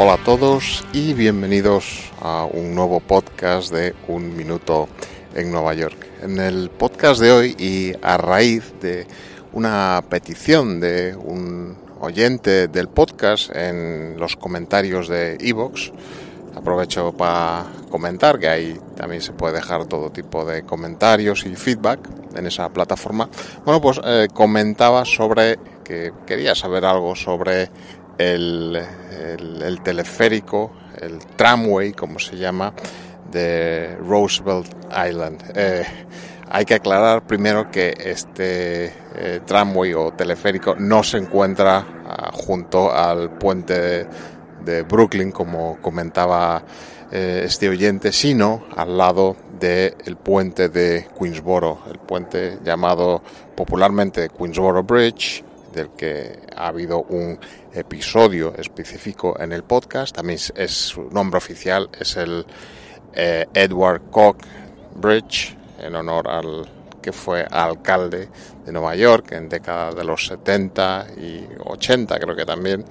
Hola a todos y bienvenidos a un nuevo podcast de Un Minuto en Nueva York. En el podcast de hoy y a raíz de una petición de un oyente del podcast en los comentarios de Evox, aprovecho para comentar que ahí también se puede dejar todo tipo de comentarios y feedback en esa plataforma. Bueno, pues eh, comentaba sobre que quería saber algo sobre el, el, teleférico, el tramway, como se llama, de Roosevelt Island. Eh, hay que aclarar primero que este eh, tramway o teleférico no se encuentra ah, junto al puente de, Brooklyn, como comentaba eh, este oyente, sino al lado del puente de Queensboro, el puente llamado popularmente Queensboro Bridge, del que ha habido un episodio específico en el podcast. También es, su nombre oficial, es el eh, Edward Koch Bridge, en honor al que fue alcalde de Nueva York en década de los 70 y 80 creo que también,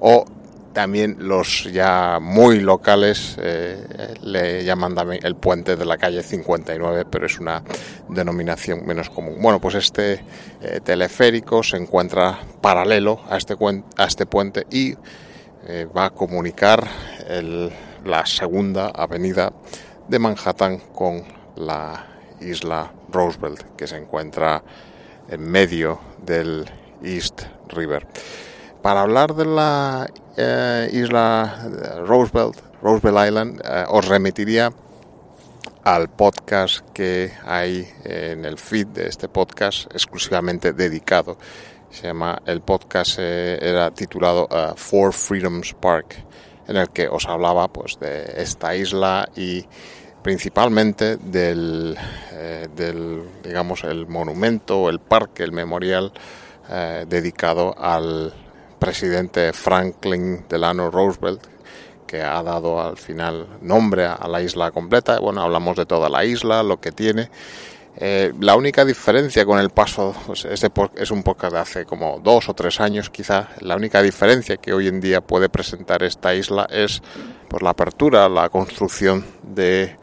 o también los ya muy locales eh, le llaman también el puente de la calle 59, pero es una denominación menos común. Bueno, pues este eh, teleférico se encuentra paralelo a este, a este puente y eh, va a comunicar la segunda avenida de Manhattan con la isla Roosevelt, que se encuentra en medio del East River. Para hablar de la eh, isla Roosevelt, Roosevelt Island, eh, os remitiría al podcast que hay en el feed de este podcast exclusivamente dedicado. Se llama, el podcast eh, era titulado Four Freedoms Park, en el que os hablaba pues de esta isla y principalmente del, del digamos el monumento, el parque, el memorial dedicado al presidente Franklin Delano Roosevelt, que ha dado al final nombre a la isla completa. Bueno, hablamos de toda la isla, lo que tiene. Eh, la única diferencia con el paso, pues este es un podcast de hace como dos o tres años quizá, la única diferencia que hoy en día puede presentar esta isla es pues, la apertura, la construcción de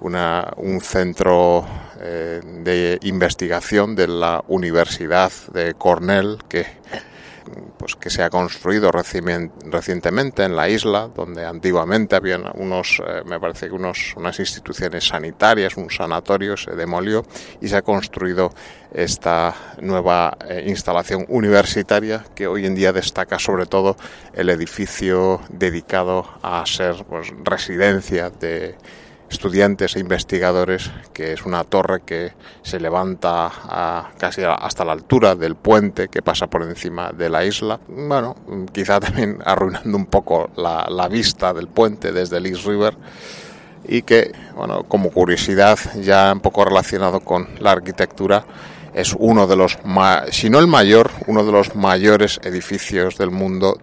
una, un centro eh, de investigación de la Universidad de Cornell que pues que se ha construido recientemente en la isla, donde antiguamente habían unos, eh, me parece que unos, unas instituciones sanitarias, un sanatorio se demolió y se ha construido esta nueva eh, instalación universitaria que hoy en día destaca sobre todo el edificio dedicado a ser pues, residencia de estudiantes e investigadores, que es una torre que se levanta a, casi hasta la altura del puente que pasa por encima de la isla. Bueno, quizá también arruinando un poco la, la vista del puente desde el East River y que, bueno, como curiosidad, ya un poco relacionado con la arquitectura, es uno de los, si no el mayor, uno de los mayores edificios del mundo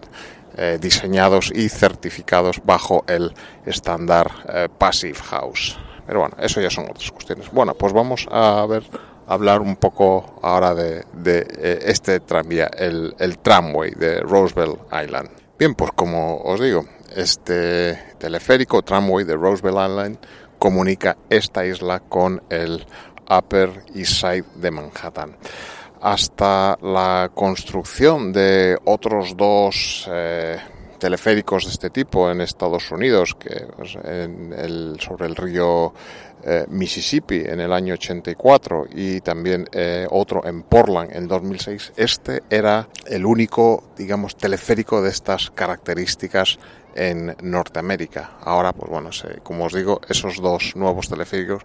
eh, diseñados y certificados bajo el estándar eh, Passive House. Pero bueno, eso ya son otras cuestiones. Bueno, pues vamos a ver hablar un poco ahora de, eh, este tranvía, el, el, tramway de Roosevelt Island. Bien, pues como os digo, este teleférico tramway de Roosevelt Island comunica esta isla con el Upper East Side de Manhattan hasta la construcción de otros dos eh, teleféricos de este tipo en Estados Unidos, que pues, en el, sobre el río eh, Mississippi en el año 84 y también eh, otro en Portland en 2006. Este era el único, digamos, teleférico de estas características en Norteamérica. Ahora, pues bueno, como os digo, esos dos nuevos teleféricos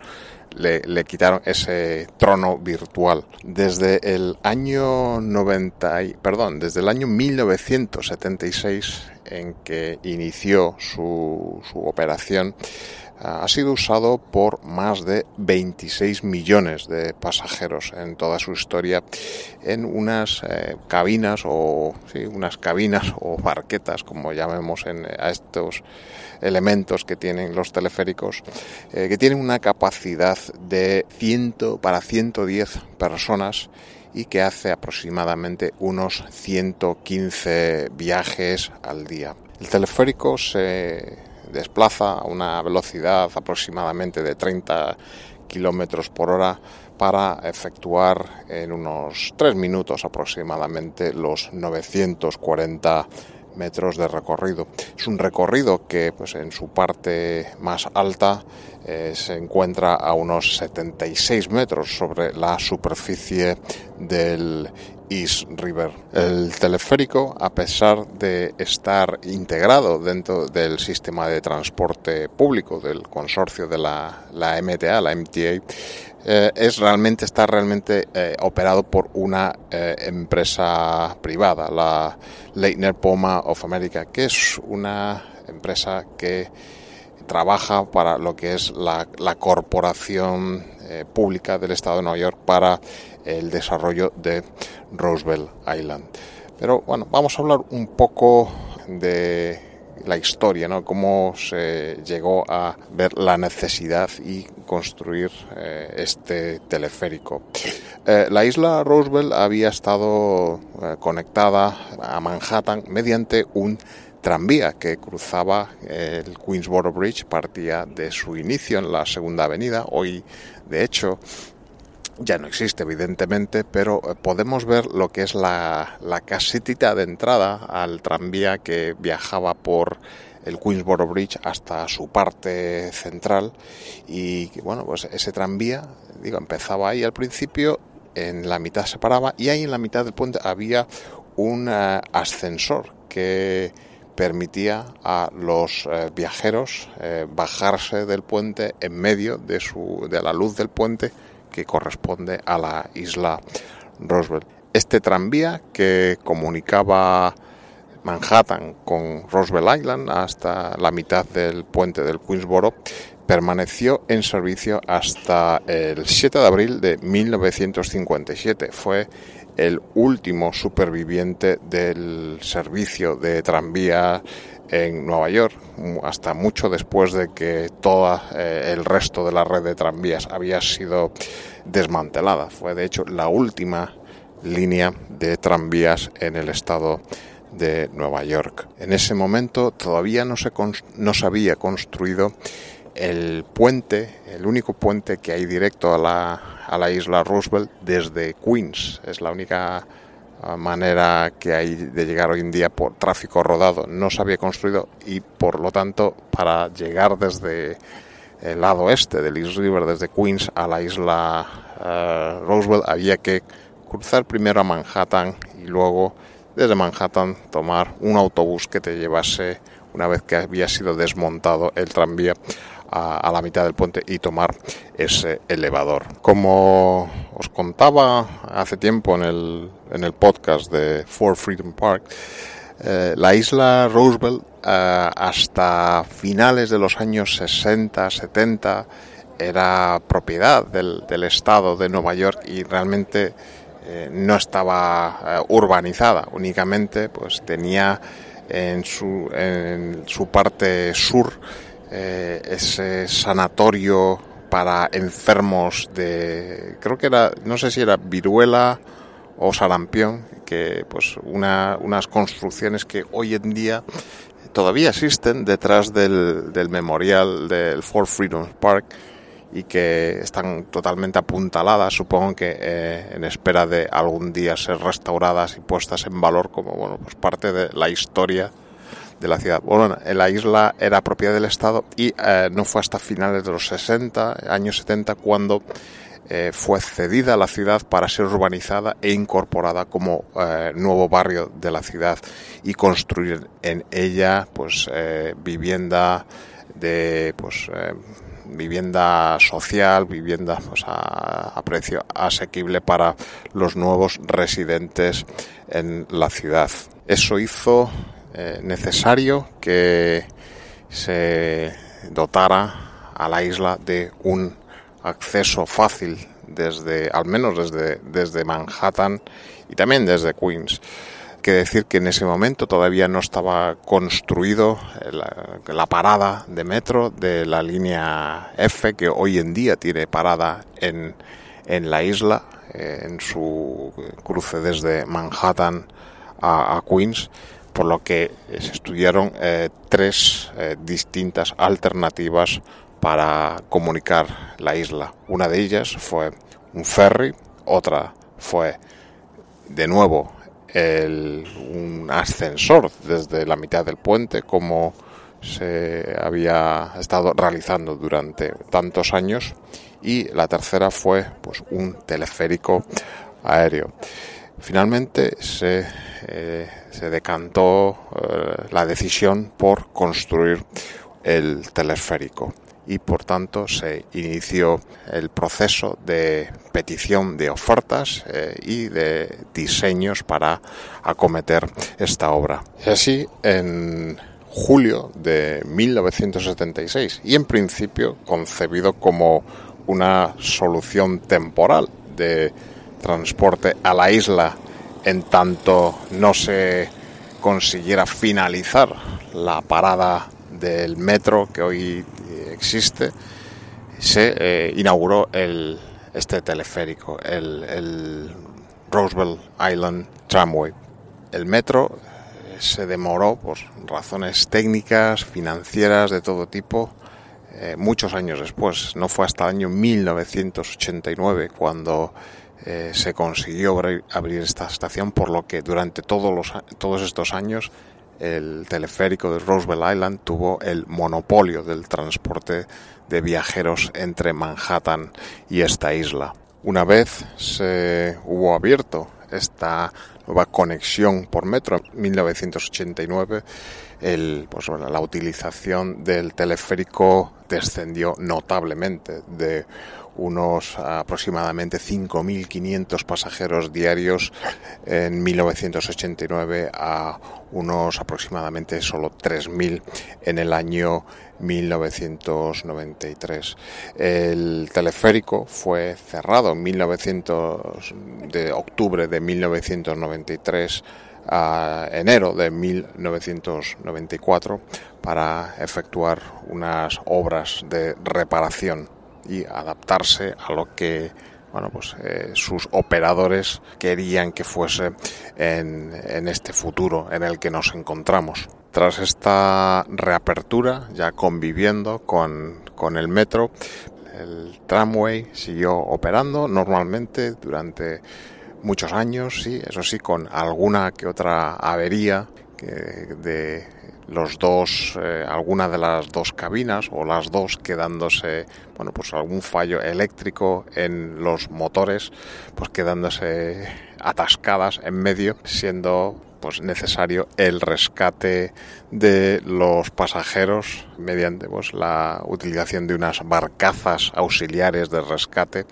le, le, quitaron ese trono virtual. Desde el año 90, perdón, desde el año 1976 en que inició su, su operación, ha sido usado por más de 26 millones de pasajeros en toda su historia en unas eh, cabinas o sí, unas cabinas o barquetas como llamemos en, a estos elementos que tienen los teleféricos eh, que tienen una capacidad de 100 para 110 personas y que hace aproximadamente unos 115 viajes al día. El teleférico se desplaza a una velocidad aproximadamente de 30 kilómetros por hora para efectuar en unos 3 minutos aproximadamente los 940 metros de recorrido. Es un recorrido que pues, en su parte más alta eh, se encuentra a unos 76 metros sobre la superficie del East River. El teleférico, a pesar de estar integrado dentro del sistema de transporte público del consorcio de la, MTA, la MTA, eh, es realmente está realmente eh, operado por una eh, empresa privada, la Leitner Poma of America, que es una empresa que trabaja para lo que es la, la corporación pública del Estado de Nueva York para el desarrollo de Roosevelt Island. Pero bueno, vamos a hablar un poco de la historia, ¿no? Cómo se llegó a ver la necesidad y construir eh, este teleférico. Eh, la isla Roosevelt había estado eh, conectada a Manhattan mediante un tranvía que cruzaba el Queensboro Bridge, partía de su inicio en la Segunda Avenida. Hoy, de hecho, ya no existe evidentemente, pero eh, podemos ver lo que es la, la casetita de entrada al tranvía que viajaba por el Queensboro Bridge hasta su parte central y bueno, pues ese tranvía, digo, empezaba ahí al principio, en la mitad se paraba y ahí en la mitad del puente había un eh, ascensor que permitía a los eh, viajeros bajarse del puente en medio de, su, de la luz del puente que corresponde a la isla Roosevelt. Este tranvía que comunicaba Manhattan con Roosevelt Island hasta la mitad del puente del Queensboro permaneció en servicio hasta el 7 de abril de 1957. Fue el último superviviente del servicio de tranvía en Nueva York, hasta mucho después de que todo eh, el resto de la red de tranvías había sido desmantelada. Fue de hecho la última línea de tranvías en el estado de Nueva York. En ese momento todavía no se, no se había construido el puente, el único puente que hay directo a la, a la isla Roosevelt desde Queens. Es la única manera que hay de llegar hoy en día por tráfico rodado no se había construido y por lo tanto para llegar desde el lado este del East River, desde Queens a la isla uh, Roosevelt, había que cruzar primero a Manhattan y luego desde Manhattan tomar un autobús que te llevase una vez que había sido desmontado el tranvía a, la mitad del puente y tomar ese elevador. Como os contaba hace tiempo en el, en el podcast de Fort Freedom Park, eh, la isla Roosevelt eh, hasta finales de los años 60, 70 era propiedad del, del estado de Nueva York y realmente eh, no estaba urbanizada, únicamente pues tenía en su, en su parte sur ese sanatorio para enfermos de, creo que era, no sé si era viruela o sarampión, que pues una, unas construcciones que hoy en día todavía existen detrás del, del memorial del Fort Freedom Park y que están totalmente apuntaladas, supongo que eh, en espera de algún día ser restauradas y puestas en valor como bueno, pues parte de la historia de la ciudad. Bueno, la isla era propiedad del Estado y eh, no fue hasta finales de los 60, años 70, cuando eh, fue cedida a la ciudad para ser urbanizada e incorporada como eh, nuevo barrio de la ciudad y construir en ella pues vivienda de pues vivienda social, vivienda a, precio asequible para los nuevos residentes en la ciudad. Eso hizo eh, necesario que se dotara a la isla de un acceso fácil desde, al menos desde, desde Manhattan y también desde Queens. Que decir que en ese momento todavía no estaba construido la, parada de metro de la línea F que hoy en día tiene parada en, en la isla, eh, en su cruce desde Manhattan a, Queens, por lo que se estudiaron eh, tres eh, distintas alternativas para comunicar la isla. Una de ellas fue un ferry, otra fue de nuevo un ascensor desde la mitad del puente como se había estado realizando durante tantos años y la tercera fue pues un teleférico aéreo. Finalmente se, eh, se decantó eh, la decisión por construir el teleférico y por tanto se inició el proceso de petición de ofertas eh, y de diseños para acometer esta obra. Y así en julio de 1976 y en principio concebido como una solución temporal de transporte a la isla en tanto no se consiguiera finalizar la parada del metro que hoy existe, se eh, inauguró el, este teleférico, el, el, Roosevelt Island Tramway. El metro eh, se demoró por razones técnicas, financieras, de todo tipo, eh, muchos años después. No fue hasta el año 1989 cuando se consiguió abrir, esta estación, por lo que durante todos, los, todos estos años el teleférico de Roosevelt Island tuvo el monopolio del transporte de viajeros entre Manhattan y esta isla. Una vez se hubo abierto esta nueva conexión por metro en 1989, el, pues, la utilización del teleférico descendió notablemente de unos aproximadamente 5.500 pasajeros diarios en 1989 a unos aproximadamente solo 3.000 en el año 1993. El teleférico fue cerrado en 1900 de octubre de 1993 a enero de 1994 para efectuar unas obras de reparación y adaptarse a lo que bueno, pues, eh, sus operadores querían que fuese en, en este futuro en el que nos encontramos. Tras esta reapertura, ya conviviendo con, con el metro, el tramway siguió operando normalmente durante muchos años, sí, eso sí, con alguna que otra avería de los dos, eh, de las dos cabinas o las dos quedándose, bueno, pues algún fallo eléctrico en los motores, pues quedándose atascadas en medio, siendo pues necesario el rescate de los pasajeros mediante pues la utilización de unas barcazas auxiliares de rescate.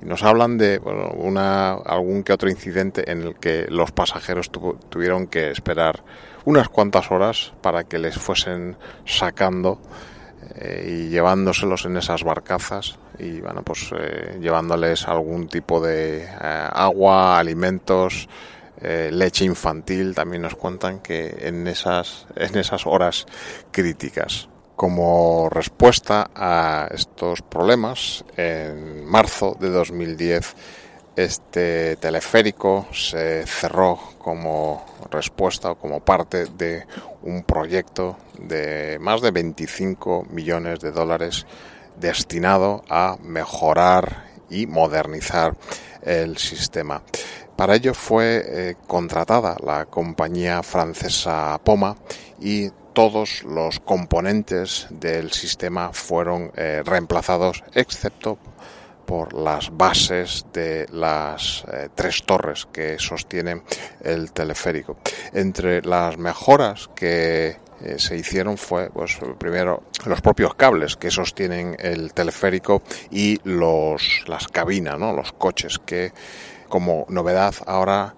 Y nos hablan de bueno, una, algún que otro incidente en el que los pasajeros tuvieron que esperar unas cuantas horas para que les fuesen sacando eh, y llevándoselos en esas barcazas y bueno pues eh, llevándoles algún tipo de eh, agua, alimentos, leche infantil. También nos cuentan que en esas en esas horas críticas como respuesta a estos problemas en marzo de 2010 este teleférico se cerró como respuesta o como parte de un proyecto de más de 25 millones de dólares destinado a mejorar y modernizar el sistema. Para ello fue eh, contratada la compañía francesa Poma y todos los componentes del sistema fueron eh, reemplazados excepto por las bases de las eh, tres torres que sostienen el teleférico. Entre las mejoras que eh, se hicieron fue, pues, primero los propios cables que sostienen el teleférico y los, las cabinas, ¿no? los coches que como novedad ahora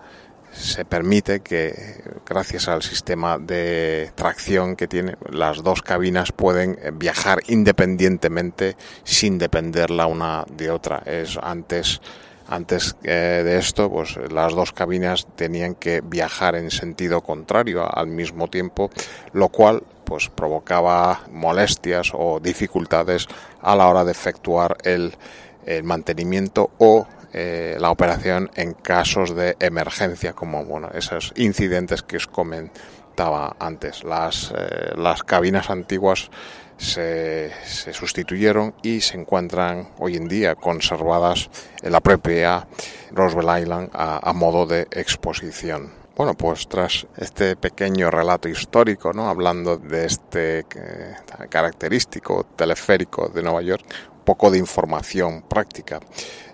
se permite que, gracias al sistema de tracción que tiene, las dos cabinas pueden viajar independientemente sin depender la una de otra. Es antes antes eh, de esto, pues las dos cabinas tenían que viajar en sentido contrario al mismo tiempo, lo cual pues provocaba molestias o dificultades a la hora de efectuar el mantenimiento o eh, la operación en casos de emergencia, como bueno, esos incidentes que os comentaba antes. Las, eh, las cabinas antiguas se, se, sustituyeron y se encuentran hoy en día conservadas en la propia Roosevelt Island a, modo de exposición. Bueno, pues tras este pequeño relato histórico, ¿no? hablando de este eh, característico teleférico de Nueva York, poco de información práctica.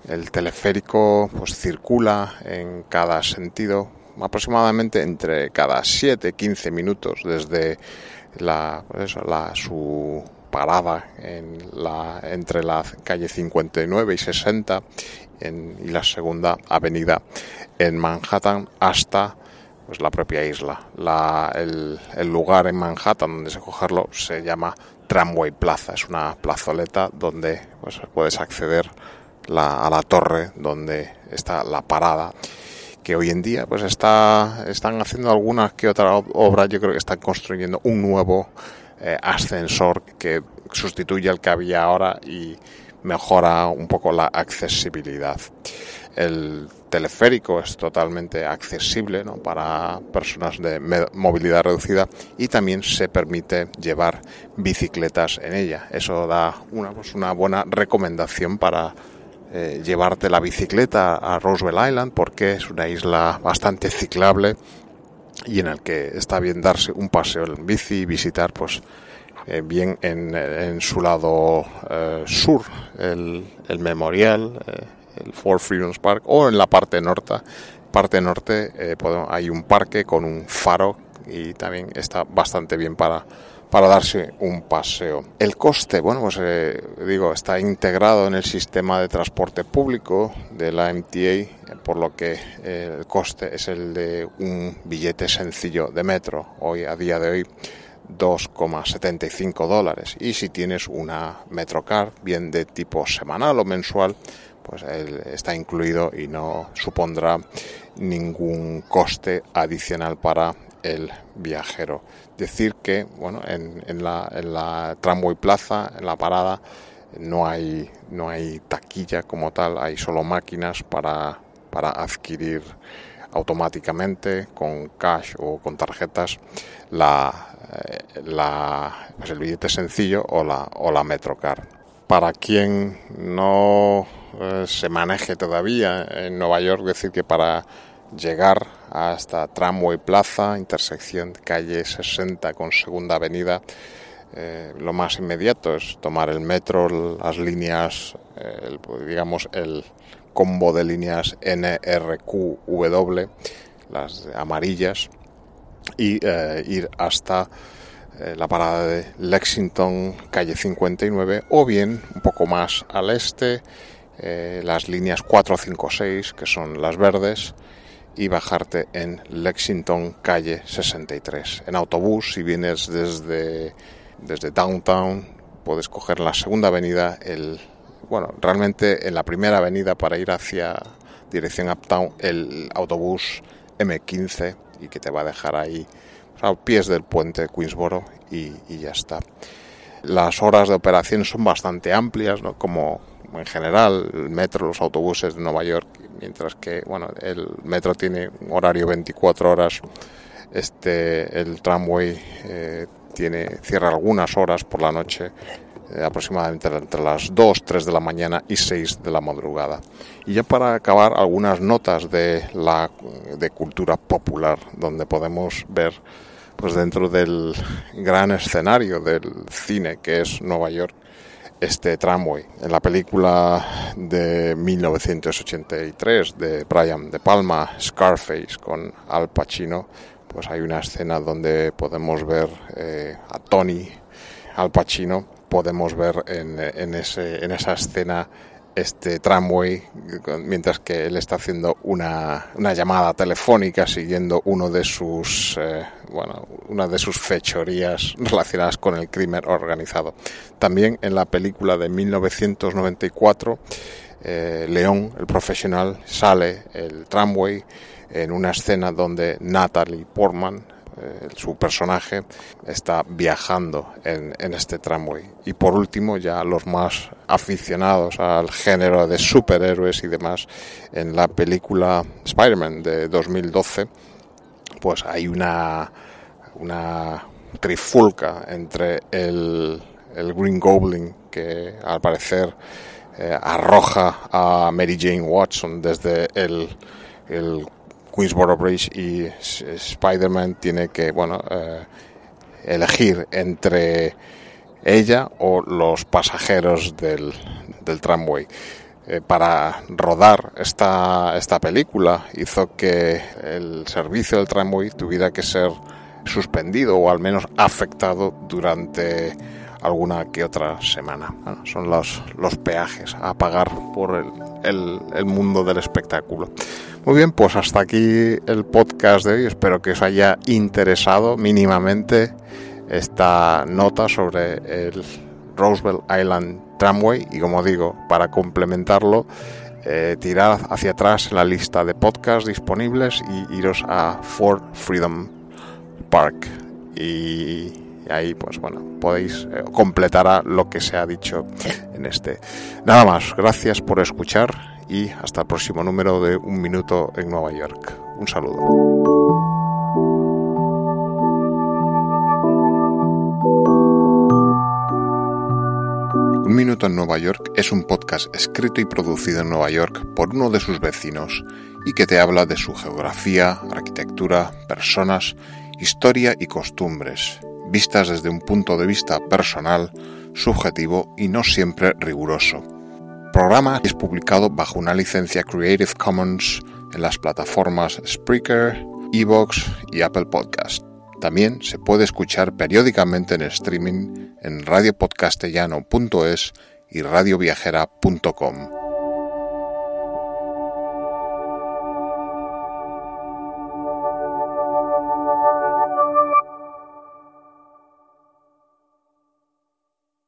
El teleférico pues circula en cada sentido aproximadamente entre cada 7-15 minutos desde la, pues la, su parada en la, entre la calle 59 y 60 en, y la segunda avenida en Manhattan hasta pues la propia isla. La, el, el, lugar en Manhattan donde se cogerlo se llama Tramway Plaza. Es una plazoleta donde pues, puedes acceder la, a la torre donde está la parada que hoy en día pues está están haciendo algunas que otra obra yo creo que están construyendo un nuevo eh, ascensor que sustituye al que había ahora y mejora un poco la accesibilidad el teleférico es totalmente accesible ¿no? para personas de movilidad reducida y también se permite llevar bicicletas en ella. Eso da una, pues una buena recomendación para eh, llevarte la bicicleta a Roosevelt Island porque es una isla bastante ciclable y en el que está bien darse un paseo en bici y visitar pues eh, bien en, en, su lado eh, sur el, el memorial el Four Freedoms Park, o en la parte norte, parte norte eh, hay un parque con un faro y también está bastante bien para, para darse un paseo. El coste, bueno, pues eh, digo, está integrado en el sistema de transporte público de la MTA, por lo que eh, el coste es el de un billete sencillo de metro, hoy a día de hoy 2,75 dólares. Y si tienes una Metrocar, bien de tipo semanal o mensual, pues está incluido y no supondrá ningún coste adicional para el viajero. Decir que, bueno, en, la, en la tramway plaza, en la parada, no hay, no hay taquilla como tal, hay solo máquinas para, para adquirir automáticamente con cash o con tarjetas la, eh, la, pues el billete sencillo o la, o la Metrocar. Para quien no eh, se maneje todavía en Nueva York, decir, que para llegar hasta Tramway Plaza, intersección calle 60 con Segunda Avenida, eh, lo más inmediato es tomar el metro, las líneas, digamos, el combo de líneas NRQW, las amarillas, y eh, ir hasta la parada de Lexington, calle 59, o bien un poco más al este, eh, las líneas 4, 5, 6, que son las verdes, y bajarte en Lexington, calle 63. En autobús, si vienes desde, desde Downtown, puedes coger la segunda avenida, el, bueno, realmente en la primera avenida para ir hacia dirección Uptown, el autobús M15 y que te va a dejar ahí a pies del puente de Queensboro y, y ya está. Las horas de operación son bastante amplias, ¿no? como en general, el metro, los autobuses de Nueva York, mientras que bueno, el metro tiene un horario 24 horas, este, el tramway eh, tiene, cierra algunas horas por la noche eh, aproximadamente entre las 2, 3 de la mañana y 6 de la madrugada. Y ya para acabar, algunas notas de la de cultura popular, donde podemos ver pues dentro del gran escenario del cine que es Nueva York, este tramway. En la película de 1983 de Brian De Palma, Scarface, con Al Pacino, pues hay una escena donde podemos ver eh, a Tony, Al Pacino, podemos ver en, en, ese, en esa escena este tramway mientras que él está haciendo una, una llamada telefónica siguiendo uno de sus eh, bueno una de sus fechorías relacionadas con el crimen organizado. También en la película de 1994 eh, León el profesional sale el tramway en una escena donde Natalie Portman eh, su personaje está viajando en, este tramway. Y por último, ya los más aficionados al género de superhéroes y demás, en la película Spider-Man de 2012, pues hay una, una trifulca entre el, el Green Goblin, que al parecer eh, arroja a Mary Jane Watson desde el, el Queensboro Bridge y Spider-Man tiene que, bueno, eh, elegir entre ella o los pasajeros del, del tramway. Eh, para rodar esta, esta película hizo que el servicio del tramway tuviera que ser suspendido o al menos afectado durante alguna que otra semana. son los, los peajes a pagar por el, el, mundo del espectáculo. Muy bien, pues hasta aquí el podcast de hoy. Espero que os haya interesado mínimamente esta nota sobre el Roosevelt Island Tramway y como digo, para complementarlo, eh, tirad hacia atrás la lista de podcasts disponibles y iros a Fort Freedom Park. Y ahí pues bueno podéis eh, completar lo que se ha dicho en este nada más gracias por escuchar y hasta el próximo número de un minuto en Nueva York un saludo Un Minuto en Nueva York es un podcast escrito y producido en Nueva York por uno de sus vecinos y que te habla de su geografía, arquitectura, personas, historia y costumbres, vistas desde un punto de vista personal, subjetivo y no siempre riguroso. El programa es publicado bajo una licencia Creative Commons en las plataformas Spreaker, Evox y Apple Podcast. También se puede escuchar periódicamente en streaming en radiopodcastellano.es y radioviajera.com.